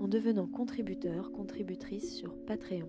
en devenant contributeur, contributrice sur Patreon.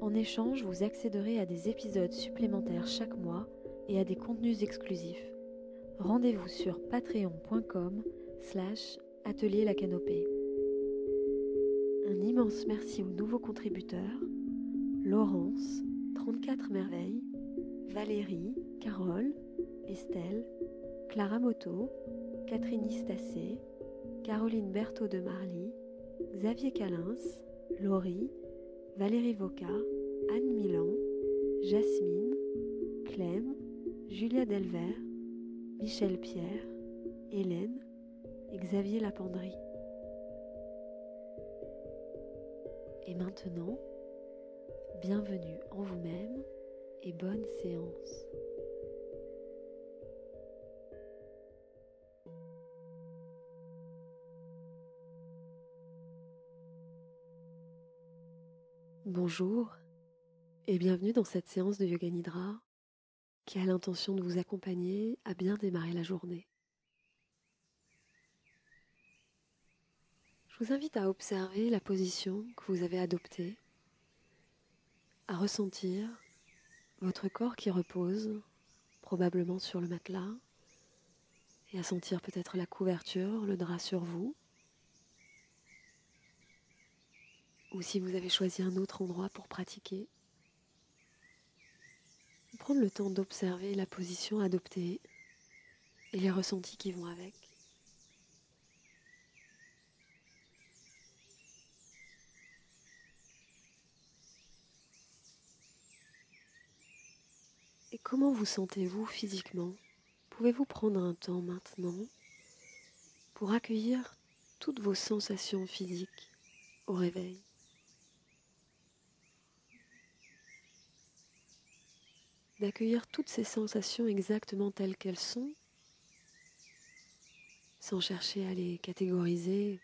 En échange, vous accéderez à des épisodes supplémentaires chaque mois et à des contenus exclusifs. Rendez-vous sur patreon.com slash atelier la canopée. Un immense merci aux nouveaux contributeurs, Laurence, 34 merveilles, Valérie, Carole, Estelle, Clara Moto, Catherine Istacé, Caroline Berthaud de Marly, Xavier Calins, Laurie, Valérie Voca, Anne Milan, Jasmine, Clem, Julia Delver, Michel Pierre, Hélène et Xavier Lapendry. Et maintenant, bienvenue en vous-même et bonne séance. Bonjour et bienvenue dans cette séance de Yoga Nidra qui a l'intention de vous accompagner à bien démarrer la journée. Je vous invite à observer la position que vous avez adoptée, à ressentir votre corps qui repose probablement sur le matelas et à sentir peut-être la couverture, le drap sur vous. Ou si vous avez choisi un autre endroit pour pratiquer. Prendre le temps d'observer la position adoptée et les ressentis qui vont avec. Et comment vous sentez-vous physiquement? Pouvez-vous prendre un temps maintenant pour accueillir toutes vos sensations physiques au réveil? D'accueillir toutes ces sensations exactement telles qu'elles sont, sans chercher à les catégoriser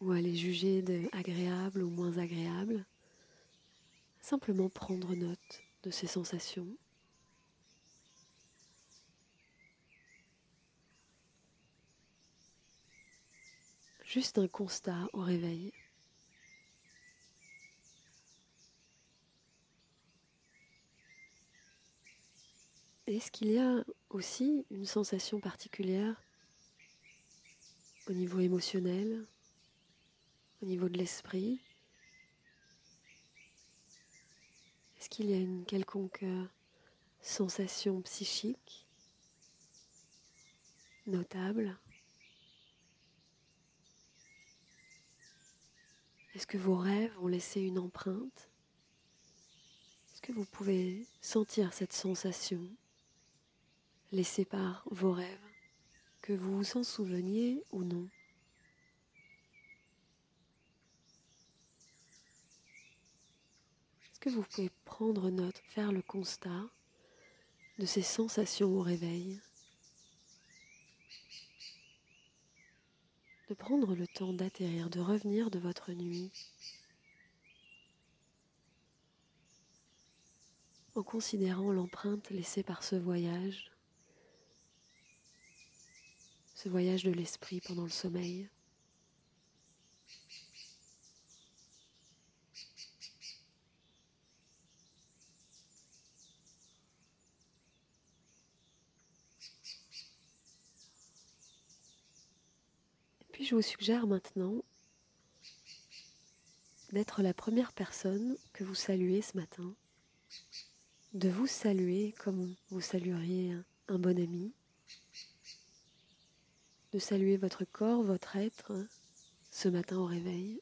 ou à les juger de ou moins agréables, simplement prendre note de ces sensations. Juste un constat au réveil. Est-ce qu'il y a aussi une sensation particulière au niveau émotionnel, au niveau de l'esprit? Est-ce qu'il y a une quelconque euh, sensation psychique notable? Est-ce que vos rêves ont laissé une empreinte? Est-ce que vous pouvez sentir cette sensation? Laissé par vos rêves, que vous vous en souveniez ou non. Est-ce que vous pouvez prendre note, faire le constat de ces sensations au réveil? De prendre le temps d'atterrir, de revenir de votre nuit. En considérant l'empreinte laissée par ce voyage ce voyage de l'esprit pendant le sommeil. Et puis je vous suggère maintenant d'être la première personne que vous saluez ce matin, de vous saluer comme vous salueriez un bon ami, de saluer votre corps, votre être, ce matin au réveil.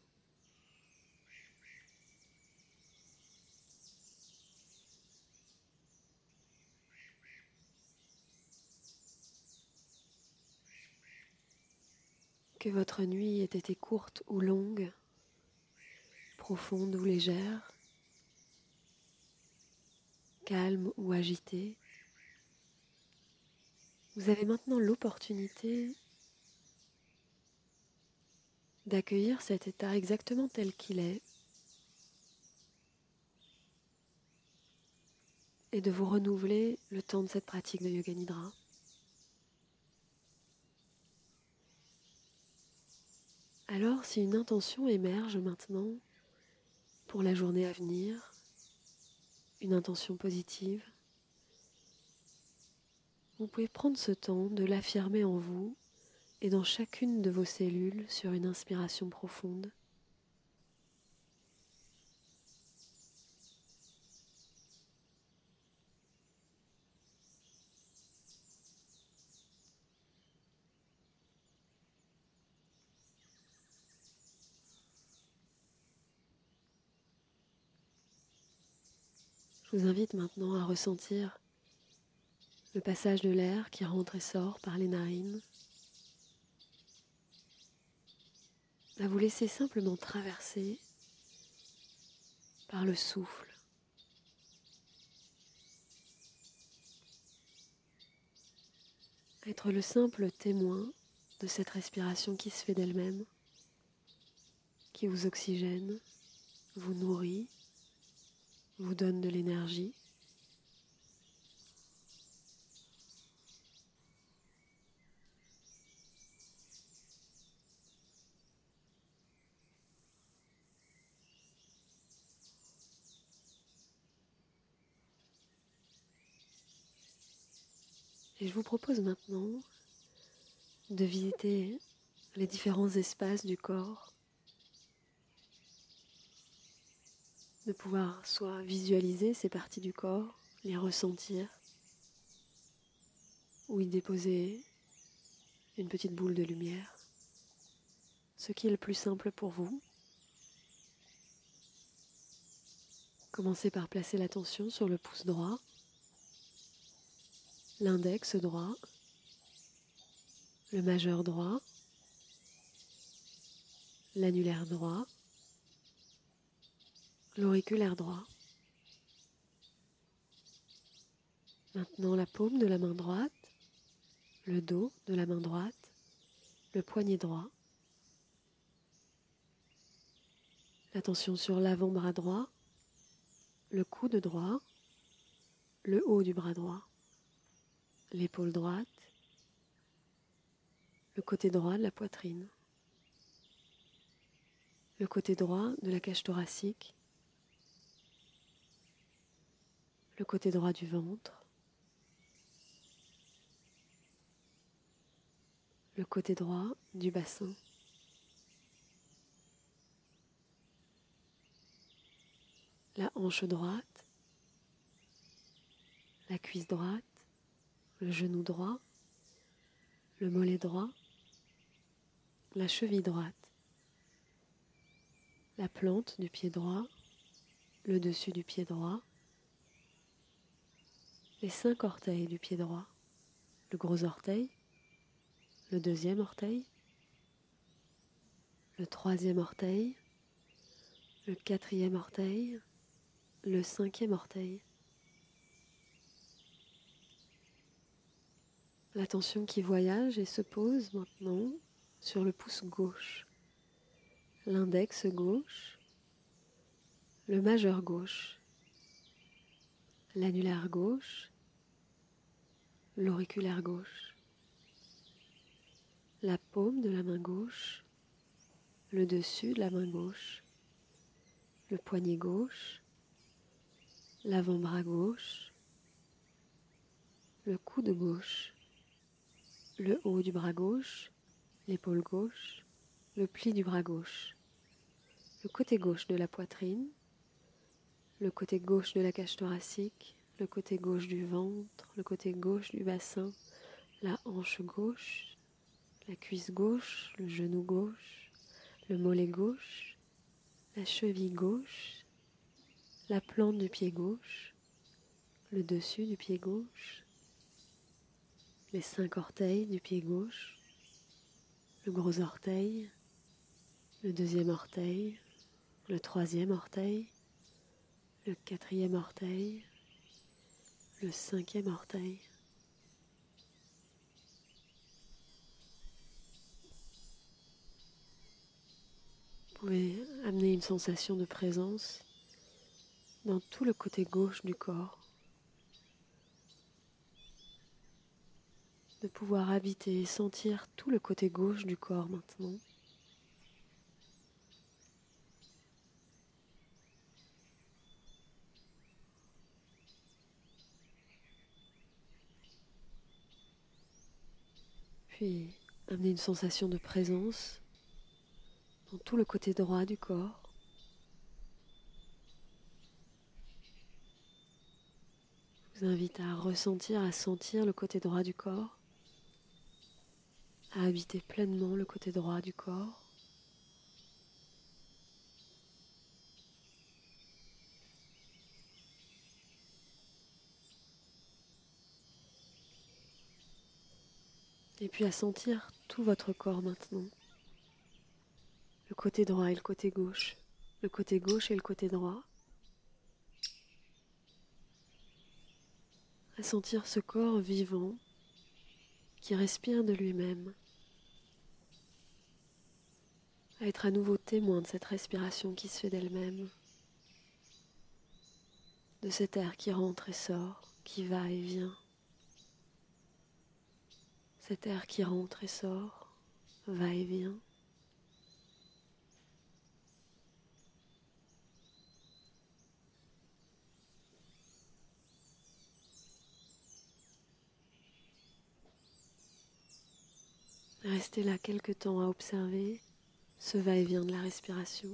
Que votre nuit ait été courte ou longue, profonde ou légère, calme ou agitée, vous avez maintenant l'opportunité d'accueillir cet état exactement tel qu'il est et de vous renouveler le temps de cette pratique de Yoga Nidra. Alors, si une intention émerge maintenant pour la journée à venir, une intention positive, vous pouvez prendre ce temps de l'affirmer en vous et dans chacune de vos cellules sur une inspiration profonde. Je vous invite maintenant à ressentir le passage de l'air qui rentre et sort par les narines, à vous laisser simplement traverser par le souffle. Être le simple témoin de cette respiration qui se fait d'elle-même, qui vous oxygène, vous nourrit vous donne de l'énergie. Et je vous propose maintenant de visiter les différents espaces du corps. De pouvoir soit visualiser ces parties du corps, les ressentir, ou y déposer une petite boule de lumière, ce qui est le plus simple pour vous. Commencez par placer l'attention sur le pouce droit, l'index droit, le majeur droit, l'annulaire droit, l'auriculaire droit. Maintenant la paume de la main droite, le dos de la main droite, le poignet droit. L'attention sur l'avant-bras droit, le coude droit, le haut du bras droit, l'épaule droite, le côté droit de la poitrine, le côté droit de la cage thoracique, le côté droit du ventre, le côté droit du bassin. La hanche droite, la cuisse droite, le genou droit, le mollet droit, la cheville droite, la plante du pied droit, le dessus du pied droit, les cinq orteils du pied droit, le gros orteil, le deuxième orteil, le troisième orteil, le quatrième orteil, le cinquième orteil. L'attention qui voyage et se pose maintenant sur le pouce gauche, l'index gauche, le majeur gauche, l'annulaire gauche, l'auriculaire gauche, la paume de la main gauche, le dessus de la main gauche, le poignet gauche, l'avant-bras gauche, le coude gauche, le haut du bras gauche, l'épaule gauche, le pli du bras gauche, le côté gauche de la poitrine, le côté gauche de la cage thoracique, le côté gauche du ventre, le côté gauche du bassin, la hanche gauche, la cuisse gauche, le genou gauche, le mollet gauche, la cheville gauche, la plante du pied gauche, le dessus du pied gauche, les cinq orteils du pied gauche, le gros orteil, le deuxième orteil, le troisième orteil, le quatrième orteil, le cinquième orteil. Vous pouvez amener une sensation de présence dans tout le côté gauche du corps. De pouvoir habiter et sentir tout le côté gauche du corps maintenant. Puis amener une sensation de présence dans tout le côté droit du corps. Je vous invite à ressentir, à sentir le côté droit du corps, à habiter pleinement le côté droit du corps. Et puis à sentir tout votre corps maintenant. Le côté droit et le côté gauche. Le côté gauche et le côté droit. À sentir ce corps vivant qui respire de lui-même. À être à nouveau témoin de cette respiration qui se fait d'elle-même. De cet air qui rentre et sort, qui va et vient. Cet air qui rentre et sort, va et vient. Restez là quelque temps à observer ce va-et-vient de la respiration.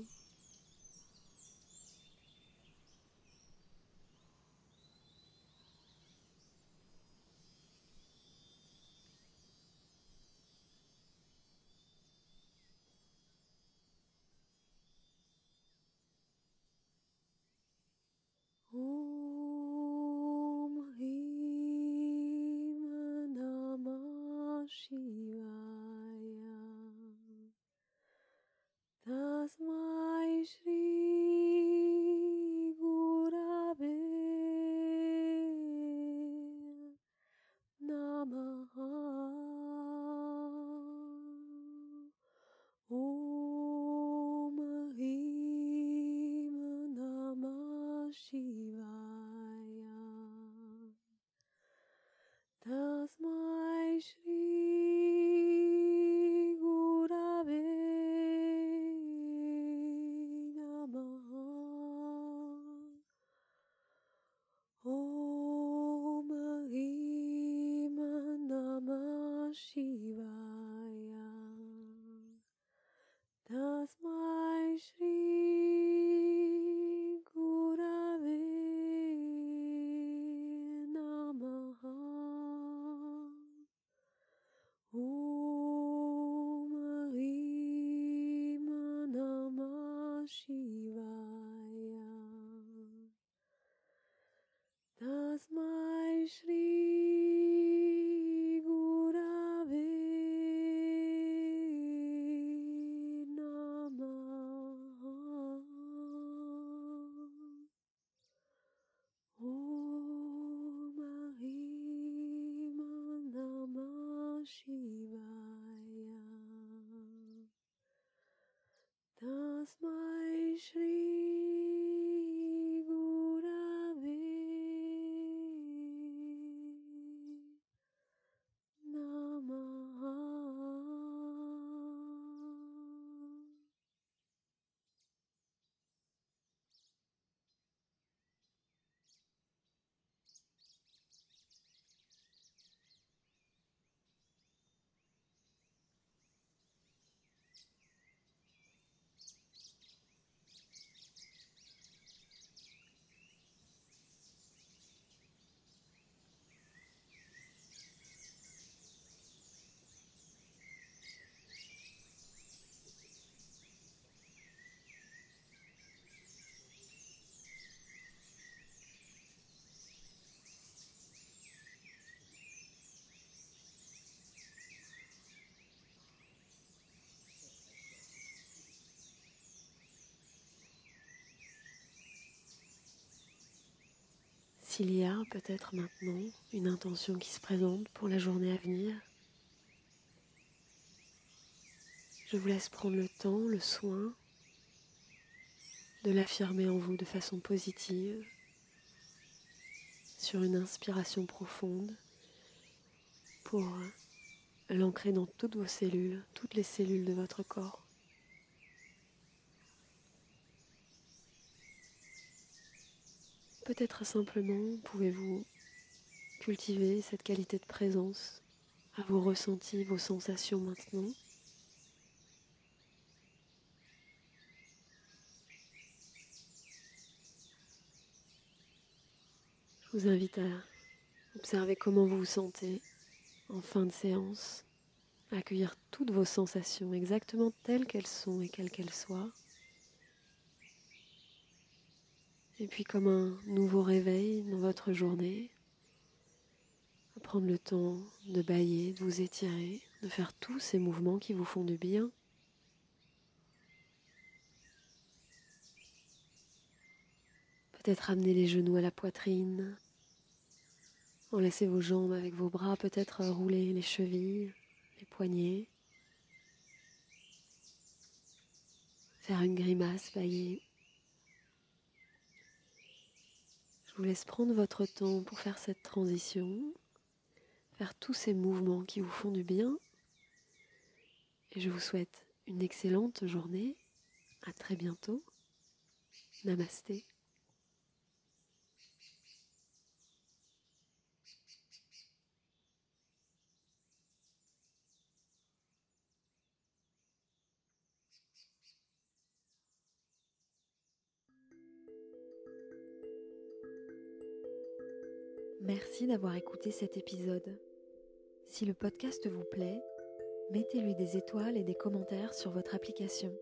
she S'il y a peut-être maintenant une intention qui se présente pour la journée à venir, je vous laisse prendre le temps, le soin de l'affirmer en vous de façon positive sur une inspiration profonde pour l'ancrer dans toutes vos cellules, toutes les cellules de votre corps. Peut-être simplement pouvez-vous cultiver cette qualité de présence à vos ressentis, vos sensations maintenant. Je vous invite à observer comment vous vous sentez en fin de séance, accueillir toutes vos sensations exactement telles qu'elles sont et quelles qu'elles soient. Et puis comme un nouveau réveil dans votre journée, prendre le temps de bailler, de vous étirer, de faire tous ces mouvements qui vous font du bien. Peut-être amener les genoux à la poitrine, enlacer vos jambes avec vos bras, peut-être rouler les chevilles, les poignets, faire une grimace, bailler. Je vous laisse prendre votre temps pour faire cette transition, faire tous ces mouvements qui vous font du bien. Et je vous souhaite une excellente journée. À très bientôt. Namasté. D'avoir écouté cet épisode. Si le podcast vous plaît, mettez-lui des étoiles et des commentaires sur votre application.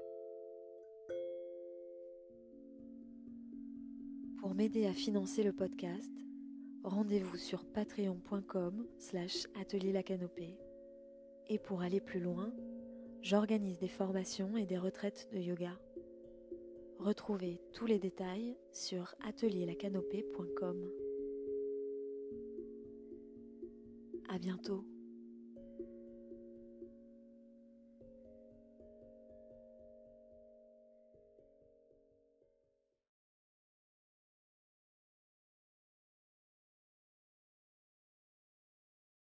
Pour m'aider à financer le podcast, rendez-vous sur patreon.com slash atelier la canopée. Et pour aller plus loin, j'organise des formations et des retraites de yoga. Retrouvez tous les détails sur atelierlacanopée.com. À bientôt.